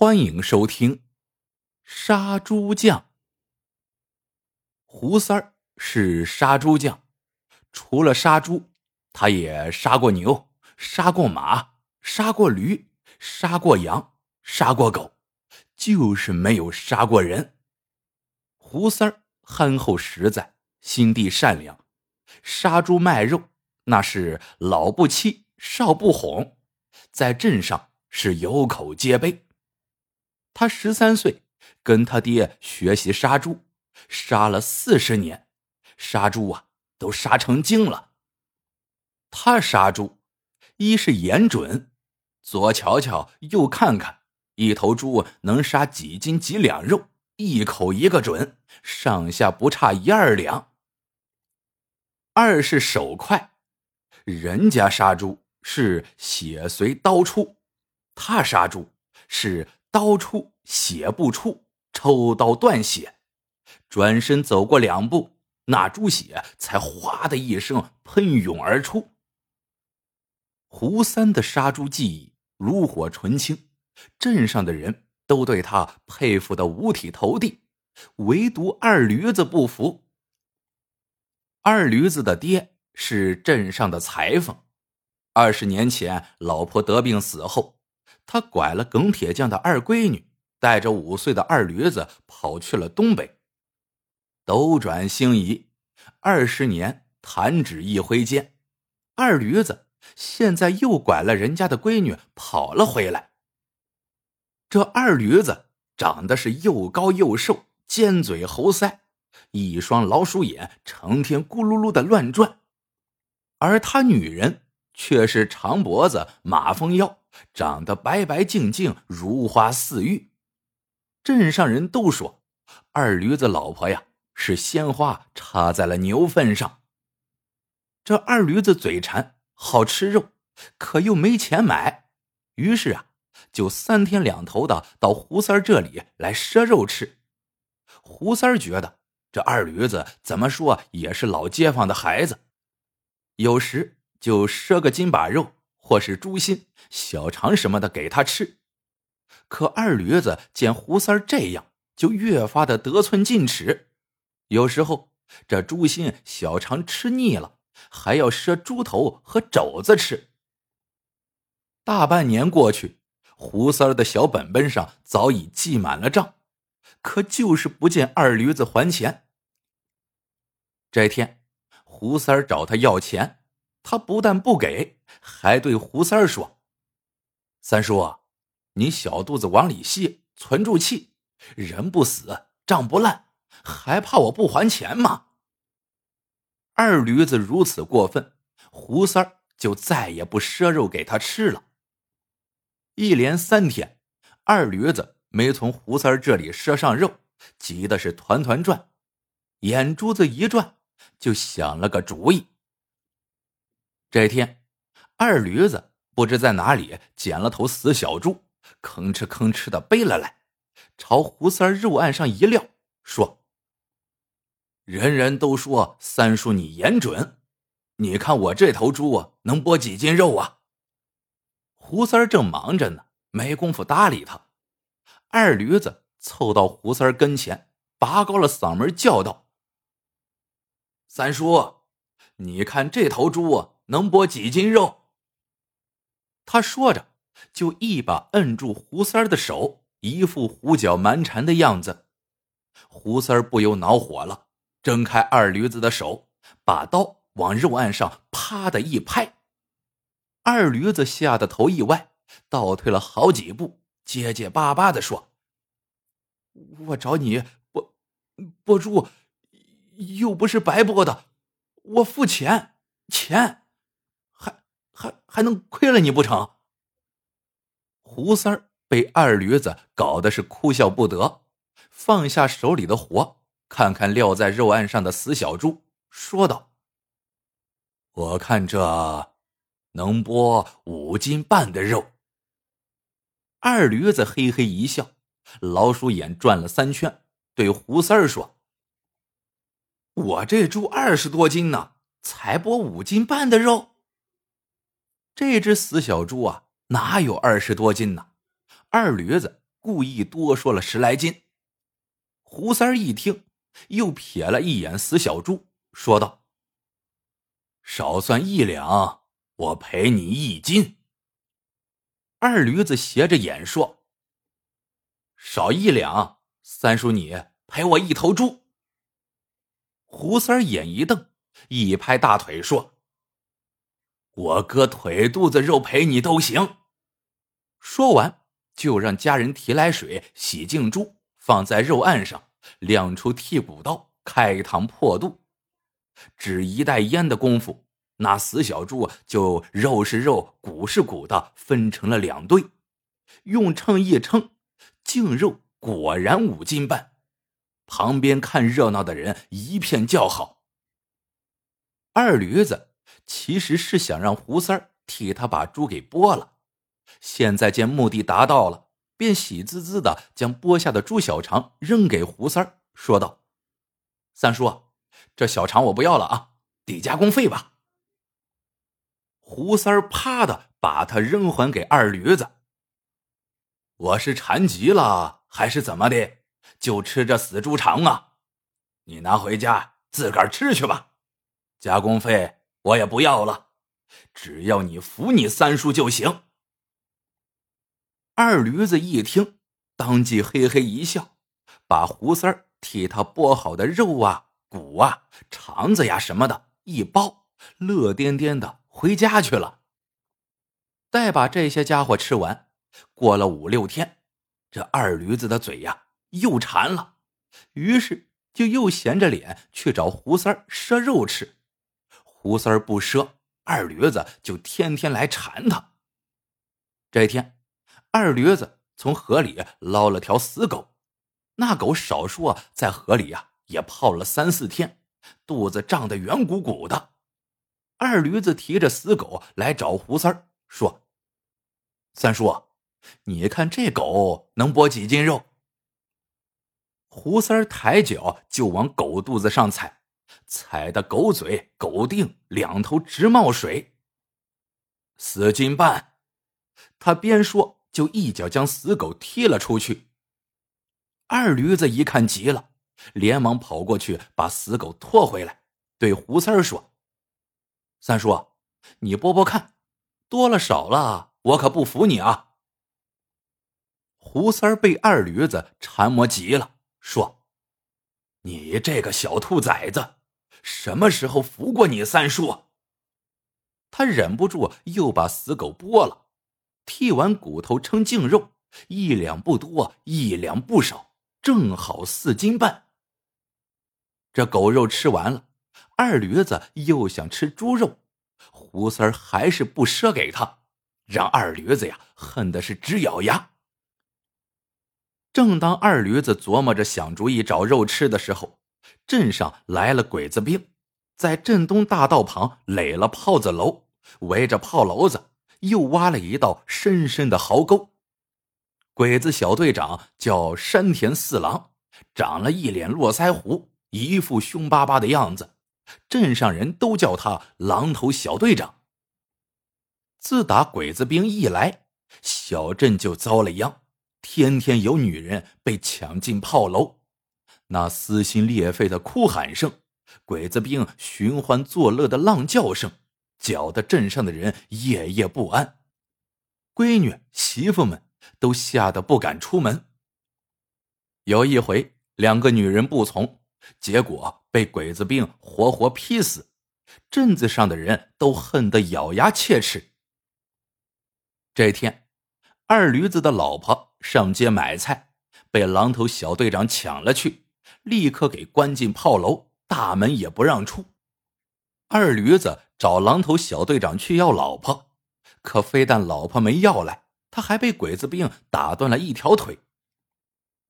欢迎收听《杀猪匠》。胡三儿是杀猪匠，除了杀猪，他也杀过牛，杀过马，杀过驴，杀过羊，杀过狗，就是没有杀过人。胡三儿憨厚实在，心地善良，杀猪卖肉那是老不欺，少不哄，在镇上是有口皆碑。他十三岁，跟他爹学习杀猪，杀了四十年，杀猪啊都杀成精了。他杀猪，一是眼准，左瞧瞧，右看看，一头猪能杀几斤几两肉，一口一个准，上下不差一二两。二是手快，人家杀猪是血随刀出，他杀猪是。刀出血不出，抽刀断血，转身走过两步，那猪血才哗的一声喷涌而出。胡三的杀猪技艺炉火纯青，镇上的人都对他佩服的五体投地，唯独二驴子不服。二驴子的爹是镇上的裁缝，二十年前老婆得病死后。他拐了耿铁匠的二闺女，带着五岁的二驴子跑去了东北。斗转星移，二十年弹指一挥间，二驴子现在又拐了人家的闺女跑了回来。这二驴子长得是又高又瘦，尖嘴猴腮，一双老鼠眼成天咕噜噜的乱转，而他女人却是长脖子马蜂腰。长得白白净净，如花似玉。镇上人都说，二驴子老婆呀是鲜花插在了牛粪上。这二驴子嘴馋，好吃肉，可又没钱买，于是啊，就三天两头的到胡三这里来赊肉吃。胡三觉得这二驴子怎么说也是老街坊的孩子，有时就赊个金把肉。或是猪心、小肠什么的给他吃，可二驴子见胡三这样，就越发的得寸进尺。有时候这猪心、小肠吃腻了，还要赊猪头和肘子吃。大半年过去，胡三的小本本上早已记满了账，可就是不见二驴子还钱。这天，胡三找他要钱。他不但不给，还对胡三说：“三叔，你小肚子往里吸，存住气，人不死，账不烂，还怕我不还钱吗？”二驴子如此过分，胡三就再也不赊肉给他吃了。一连三天，二驴子没从胡三这里赊上肉，急的是团团转，眼珠子一转，就想了个主意。这天，二驴子不知在哪里捡了头死小猪，吭哧吭哧的背了来，朝胡三肉案上一撂，说：“人人都说三叔你眼准，你看我这头猪啊能剥几斤肉啊？”胡三正忙着呢，没工夫搭理他。二驴子凑到胡三跟前，拔高了嗓门叫道：“三叔，你看这头猪。”能剥几斤肉？他说着，就一把摁住胡三儿的手，一副胡搅蛮缠的样子。胡三儿不由恼火了，挣开二驴子的手，把刀往肉案上啪的一拍。二驴子吓得头一歪，倒退了好几步，结结巴巴的说：“我找你剥剥猪，又不是白剥的，我付钱，钱。”还还能亏了你不成？胡三儿被二驴子搞得是哭笑不得，放下手里的活，看看撂在肉案上的死小猪，说道：“我看这能剥五斤半的肉。”二驴子嘿嘿一笑，老鼠眼转了三圈，对胡三儿说：“我这猪二十多斤呢，才剥五斤半的肉。”这只死小猪啊，哪有二十多斤呢？二驴子故意多说了十来斤。胡三一听，又瞥了一眼死小猪，说道：“少算一两，我赔你一斤。”二驴子斜着眼说：“少一两，三叔你赔我一头猪。”胡三眼一瞪，一拍大腿说：“我割腿肚子肉赔你都行。”说完，就让家人提来水洗净猪。放在肉案上，亮出剔骨刀，开膛破肚。只一袋烟的功夫，那死小猪就肉是肉，骨是骨的分成了两堆。用秤一称，净肉果然五斤半。旁边看热闹的人一片叫好。二驴子其实是想让胡三儿替他把猪给剥了，现在见目的达到了。便喜滋滋的将剥下的猪小肠扔给胡三儿，说道：“三叔，这小肠我不要了啊，抵加工费吧。”胡三儿啪的把它扔还给二驴子。我是馋极了还是怎么的？就吃这死猪肠啊！你拿回家自个儿吃去吧，加工费我也不要了，只要你服你三叔就行。二驴子一听，当即嘿嘿一笑，把胡三儿替他剥好的肉啊、骨啊、肠子呀什么的一包，乐颠颠的回家去了。待把这些家伙吃完，过了五六天，这二驴子的嘴呀又馋了，于是就又闲着脸去找胡三儿赊肉吃。胡三不赊，二驴子就天天来缠他。这天。二驴子从河里捞了条死狗，那狗少说在河里呀也泡了三四天，肚子胀得圆鼓鼓的。二驴子提着死狗来找胡三儿，说：“三叔，你看这狗能剥几斤肉？”胡三儿抬脚就往狗肚子上踩，踩的狗嘴、狗腚两头直冒水。四斤半，他边说。就一脚将死狗踢了出去。二驴子一看急了，连忙跑过去把死狗拖回来，对胡三儿说：“三叔，你剥剥看，多了少了，我可不服你啊！”胡三儿被二驴子缠磨急了，说：“你这个小兔崽子，什么时候服过你三叔？”他忍不住又把死狗剥了。剔完骨头称净肉，一两不多，一两不少，正好四斤半。这狗肉吃完了，二驴子又想吃猪肉，胡三儿还是不赊给他，让二驴子呀恨的是直咬牙。正当二驴子琢磨着想主意找肉吃的时候，镇上来了鬼子兵，在镇东大道旁垒了炮子楼，围着炮楼子。又挖了一道深深的壕沟。鬼子小队长叫山田四郎，长了一脸络腮胡，一副凶巴巴的样子。镇上人都叫他“狼头小队长”。自打鬼子兵一来，小镇就遭了殃，天天有女人被抢进炮楼，那撕心裂肺的哭喊声，鬼子兵寻欢作乐的浪叫声。搅得镇上的人夜夜不安，闺女媳妇们都吓得不敢出门。有一回，两个女人不从，结果被鬼子兵活活劈死，镇子上的人都恨得咬牙切齿。这天，二驴子的老婆上街买菜，被狼头小队长抢了去，立刻给关进炮楼，大门也不让出。二驴子。找狼头小队长去要老婆，可非但老婆没要来，他还被鬼子兵打断了一条腿。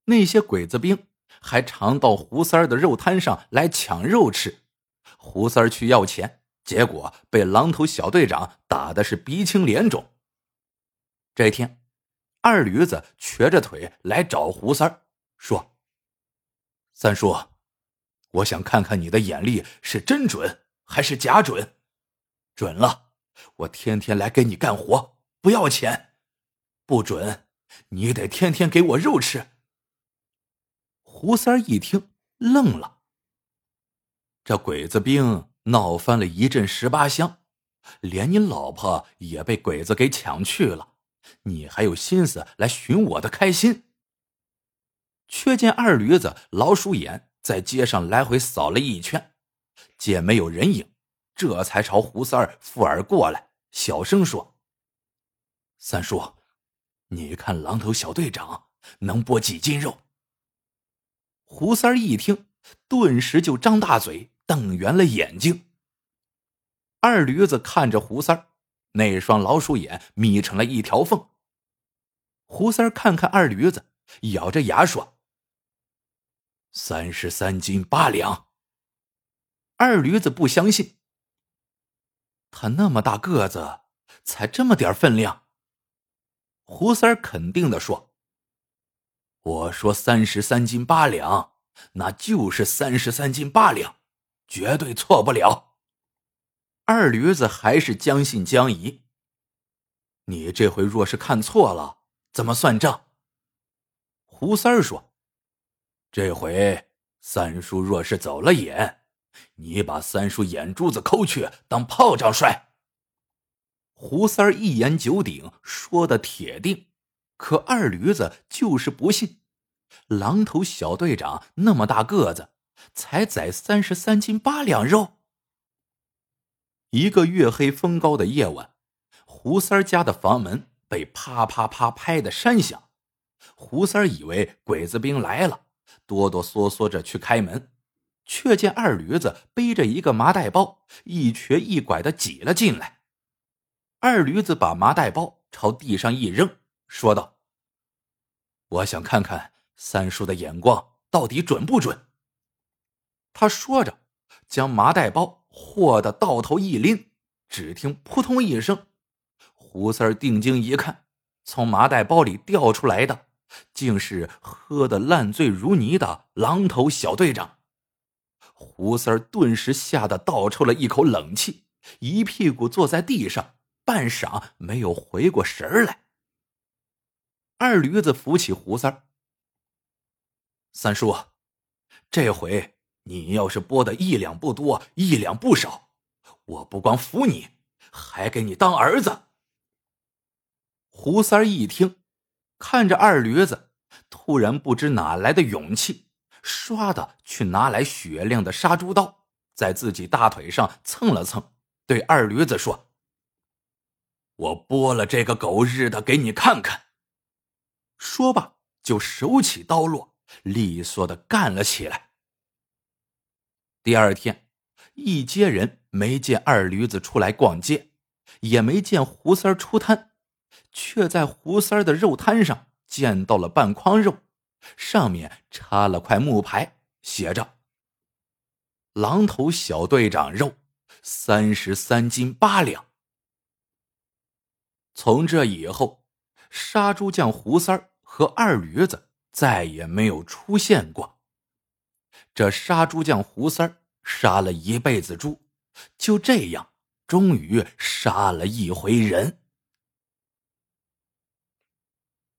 那些鬼子兵还常到胡三儿的肉摊上来抢肉吃。胡三儿去要钱，结果被狼头小队长打的是鼻青脸肿。这一天，二驴子瘸着腿来找胡三儿，说：“三叔，我想看看你的眼力是真准还是假准。”准了，我天天来给你干活，不要钱；不准，你得天天给我肉吃。胡三一听，愣了。这鬼子兵闹翻了一阵十八乡，连你老婆也被鬼子给抢去了，你还有心思来寻我的开心？却见二驴子老鼠眼在街上来回扫了一圈，见没有人影，这才朝胡三儿附耳过来，小声说：“三叔，你看狼头小队长能剥几斤肉？”胡三儿一听，顿时就张大嘴。瞪圆了眼睛。二驴子看着胡三儿，那双老鼠眼眯成了一条缝。胡三儿看看二驴子，咬着牙说：“三十三斤八两。”二驴子不相信，他那么大个子，才这么点分量。胡三儿肯定的说：“我说三十三斤八两，那就是三十三斤八两。”绝对错不了。二驴子还是将信将疑。你这回若是看错了，怎么算账？胡三儿说：“这回三叔若是走了眼，你把三叔眼珠子抠去当炮仗摔。”胡三儿一言九鼎，说的铁定。可二驴子就是不信。狼头小队长那么大个子。才宰三十三斤八两肉。一个月黑风高的夜晚，胡三儿家的房门被啪啪啪拍的山响。胡三儿以为鬼子兵来了，哆哆嗦嗦着去开门，却见二驴子背着一个麻袋包，一瘸一拐的挤了进来。二驴子把麻袋包朝地上一扔，说道：“我想看看三叔的眼光到底准不准。”他说着，将麻袋包和的到头一拎，只听扑通一声，胡三儿定睛一看，从麻袋包里掉出来的，竟是喝得烂醉如泥的狼头小队长。胡三儿顿时吓得倒抽了一口冷气，一屁股坐在地上，半晌没有回过神来。二驴子扶起胡三儿，三叔，这回。你要是拨的一两不多，一两不少，我不光服你，还给你当儿子。胡三儿一听，看着二驴子，突然不知哪来的勇气，唰的去拿来雪亮的杀猪刀，在自己大腿上蹭了蹭，对二驴子说：“我剥了这个狗日的给你看看。”说罢，就手起刀落，利索的干了起来。第二天，一街人没见二驴子出来逛街，也没见胡三出摊，却在胡三的肉摊上见到了半筐肉，上面插了块木牌，写着“狼头小队长肉，三十三斤八两”。从这以后，杀猪匠胡三和二驴子再也没有出现过。这杀猪匠胡三儿杀了一辈子猪，就这样，终于杀了一回人。